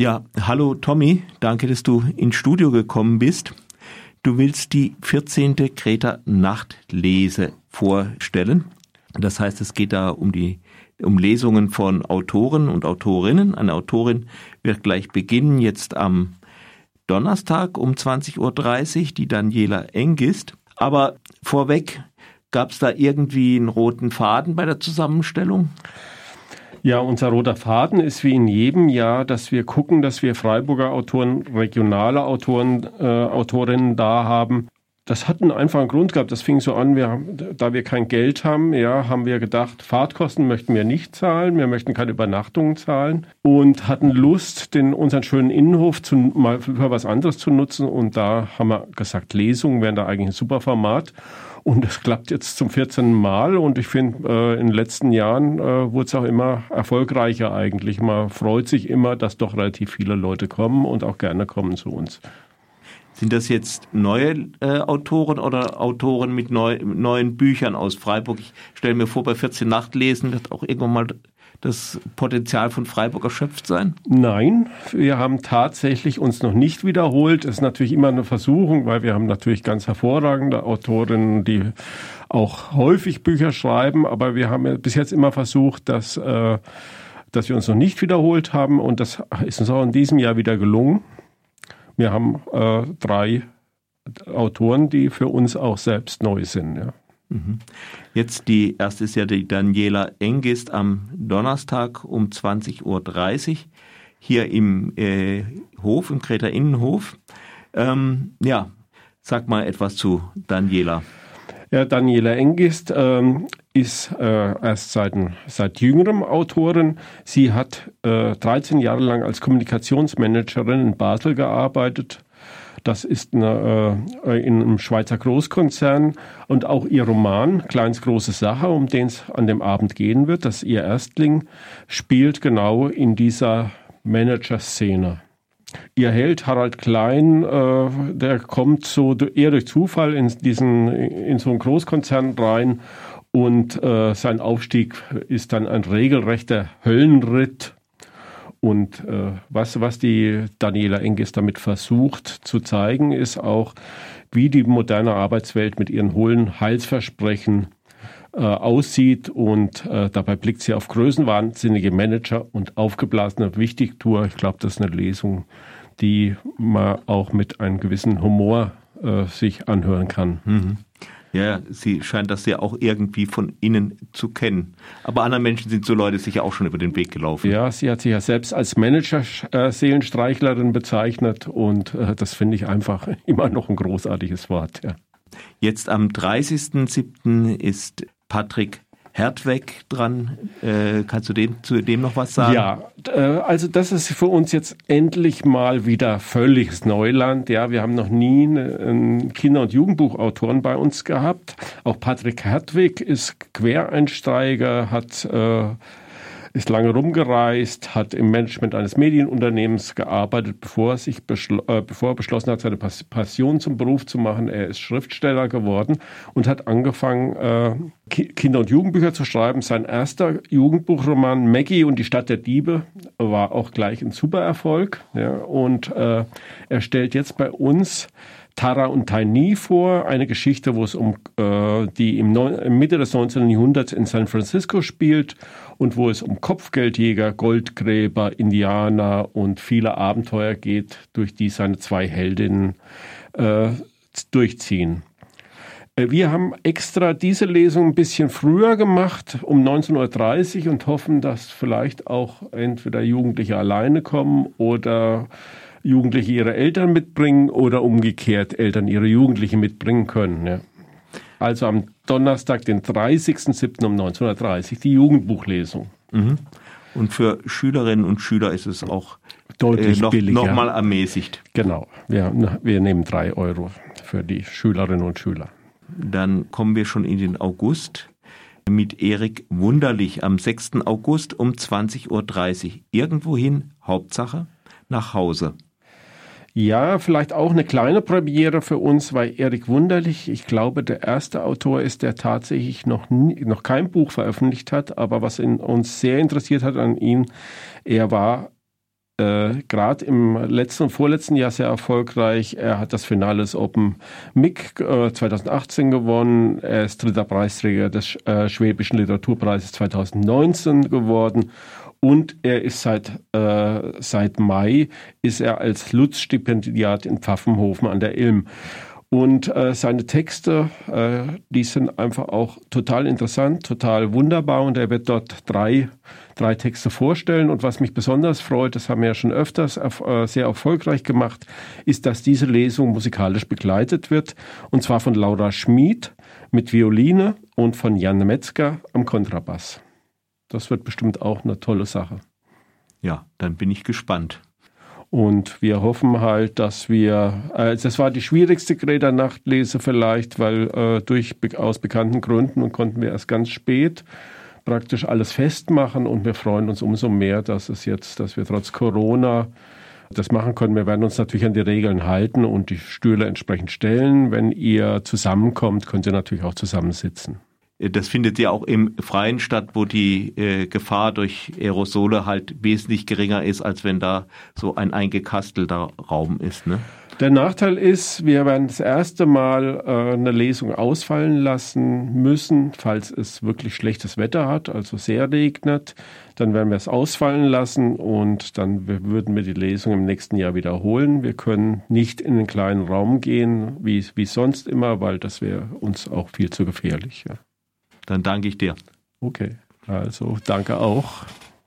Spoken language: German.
Ja, hallo Tommy, danke, dass du ins Studio gekommen bist. Du willst die 14. Kreta Nachtlese vorstellen. Das heißt, es geht da um die um Lesungen von Autoren und Autorinnen. Eine Autorin wird gleich beginnen, jetzt am Donnerstag um 20.30 Uhr, die Daniela Engist. Aber vorweg, gab es da irgendwie einen roten Faden bei der Zusammenstellung? Ja, unser roter Faden ist wie in jedem Jahr, dass wir gucken, dass wir Freiburger Autoren, regionale Autoren, äh, Autorinnen da haben. Das hat einen einfachen Grund gehabt. Das fing so an, wir, da wir kein Geld haben, ja, haben wir gedacht, Fahrtkosten möchten wir nicht zahlen, wir möchten keine Übernachtungen zahlen und hatten Lust, den, unseren schönen Innenhof zu, mal für was anderes zu nutzen. Und da haben wir gesagt, Lesungen wären da eigentlich ein super Format. Und es klappt jetzt zum 14. Mal und ich finde, äh, in den letzten Jahren äh, wurde es auch immer erfolgreicher eigentlich. Man freut sich immer, dass doch relativ viele Leute kommen und auch gerne kommen zu uns. Sind das jetzt neue äh, Autoren oder Autoren mit neu, neuen Büchern aus Freiburg? Ich stelle mir vor, bei 14 Nachtlesen wird auch irgendwann mal das Potenzial von Freiburg erschöpft sein? Nein, wir haben tatsächlich uns noch nicht wiederholt. Das ist natürlich immer eine Versuchung, weil wir haben natürlich ganz hervorragende Autorinnen, die auch häufig Bücher schreiben, aber wir haben bis jetzt immer versucht, dass, äh, dass wir uns noch nicht wiederholt haben und das ist uns auch in diesem Jahr wieder gelungen. Wir haben äh, drei Autoren, die für uns auch selbst neu sind. Ja. Mhm. Jetzt die erste ist ja die Daniela Engist am Donnerstag um 20.30 Uhr hier im äh, Hof, im Kreter Innenhof. Ähm, ja, sag mal etwas zu Daniela. Ja, Daniela Engist ähm, ist äh, erst seit, seit jüngerem Autorin. Sie hat äh, 13 Jahre lang als Kommunikationsmanagerin in Basel gearbeitet das ist eine, äh, in einem Schweizer Großkonzern und auch ihr Roman Kleins große Sache, um den es an dem Abend gehen wird, das ihr Erstling, spielt genau in dieser Manager-Szene. Ihr Held Harald Klein, äh, der kommt so eher durch Zufall in diesen in so einen Großkonzern rein und äh, sein Aufstieg ist dann ein regelrechter Höllenritt. Und äh, was, was die Daniela Engis damit versucht zu zeigen, ist auch, wie die moderne Arbeitswelt mit ihren hohlen Heilsversprechen aussieht. Und äh, dabei blickt sie auf größenwahnsinnige Manager und aufgeblasene Wichtigtour. Ich glaube, das ist eine Lesung, die man auch mit einem gewissen Humor äh, sich anhören kann. Mhm. Ja, sie scheint das ja auch irgendwie von innen zu kennen. Aber anderen Menschen sind so Leute sicher auch schon über den Weg gelaufen. Ja, sie hat sich ja selbst als Manager-Seelenstreichlerin bezeichnet und äh, das finde ich einfach immer noch ein großartiges Wort. Ja. Jetzt am 30.07. ist Patrick Hertweg dran. Äh, kannst du dem, zu dem noch was sagen? Ja, äh, also das ist für uns jetzt endlich mal wieder völliges Neuland. Ja, wir haben noch nie einen Kinder- und Jugendbuchautoren bei uns gehabt. Auch Patrick Hertwig ist Quereinsteiger, hat äh, ist lange rumgereist, hat im Management eines Medienunternehmens gearbeitet, bevor er, sich beschl äh, bevor er beschlossen hat, seine Passion zum Beruf zu machen. Er ist Schriftsteller geworden und hat angefangen, äh, Kinder- und Jugendbücher zu schreiben. Sein erster Jugendbuchroman Maggie und die Stadt der Diebe war auch gleich ein Supererfolg. Ja, und äh, er stellt jetzt bei uns Tara und Tiny vor, eine Geschichte, wo es um äh, die im, im Mitte des 19. Jahrhunderts in San Francisco spielt und wo es um Kopfgeldjäger, Goldgräber, Indianer und viele Abenteuer geht, durch die seine zwei Heldinnen äh, durchziehen. Wir haben extra diese Lesung ein bisschen früher gemacht, um 19.30 Uhr und hoffen, dass vielleicht auch entweder Jugendliche alleine kommen oder Jugendliche ihre Eltern mitbringen oder umgekehrt Eltern ihre Jugendlichen mitbringen können. Ja. Also am Donnerstag, den 30.07. um 1930, die Jugendbuchlesung. Mhm. Und für Schülerinnen und Schüler ist es auch deutlich äh, noch, billiger. Nochmal ermäßigt. Genau. Wir, wir nehmen drei Euro für die Schülerinnen und Schüler. Dann kommen wir schon in den August mit Erik Wunderlich am 6. August um 20.30 Uhr. Irgendwohin, Hauptsache nach Hause. Ja, vielleicht auch eine kleine Premiere für uns, weil Erik Wunderlich, ich glaube, der erste Autor ist, der tatsächlich noch, nie, noch kein Buch veröffentlicht hat, aber was in uns sehr interessiert hat an ihm, er war äh, gerade im letzten und vorletzten Jahr sehr erfolgreich. Er hat das Finale des Open MIG äh, 2018 gewonnen. Er ist dritter Preisträger des äh, Schwäbischen Literaturpreises 2019 geworden. Und er ist seit, äh, seit Mai ist er als Lutz-Stipendiat in Pfaffenhofen an der Ilm. Und äh, seine Texte, äh, die sind einfach auch total interessant, total wunderbar. Und er wird dort drei, drei Texte vorstellen. Und was mich besonders freut, das haben wir ja schon öfters äh, sehr erfolgreich gemacht, ist, dass diese Lesung musikalisch begleitet wird. Und zwar von Laura Schmid mit Violine und von Jan Metzger am Kontrabass. Das wird bestimmt auch eine tolle Sache. Ja, dann bin ich gespannt. Und wir hoffen halt, dass wir, äh, das war die schwierigste Greta-Nachtlese vielleicht, weil äh, durch aus bekannten Gründen und konnten wir erst ganz spät praktisch alles festmachen und wir freuen uns umso mehr, dass es jetzt, dass wir trotz Corona das machen können. Wir werden uns natürlich an die Regeln halten und die Stühle entsprechend stellen. Wenn ihr zusammenkommt, könnt ihr natürlich auch zusammensitzen. Das findet ja auch im Freien statt, wo die äh, Gefahr durch Aerosole halt wesentlich geringer ist, als wenn da so ein eingekastelter Raum ist. Ne? Der Nachteil ist, wir werden das erste Mal äh, eine Lesung ausfallen lassen müssen, falls es wirklich schlechtes Wetter hat, also sehr regnet. Dann werden wir es ausfallen lassen und dann würden wir die Lesung im nächsten Jahr wiederholen. Wir können nicht in einen kleinen Raum gehen, wie, wie sonst immer, weil das wäre uns auch viel zu gefährlich. Ja. Dann danke ich dir. Okay, also danke auch.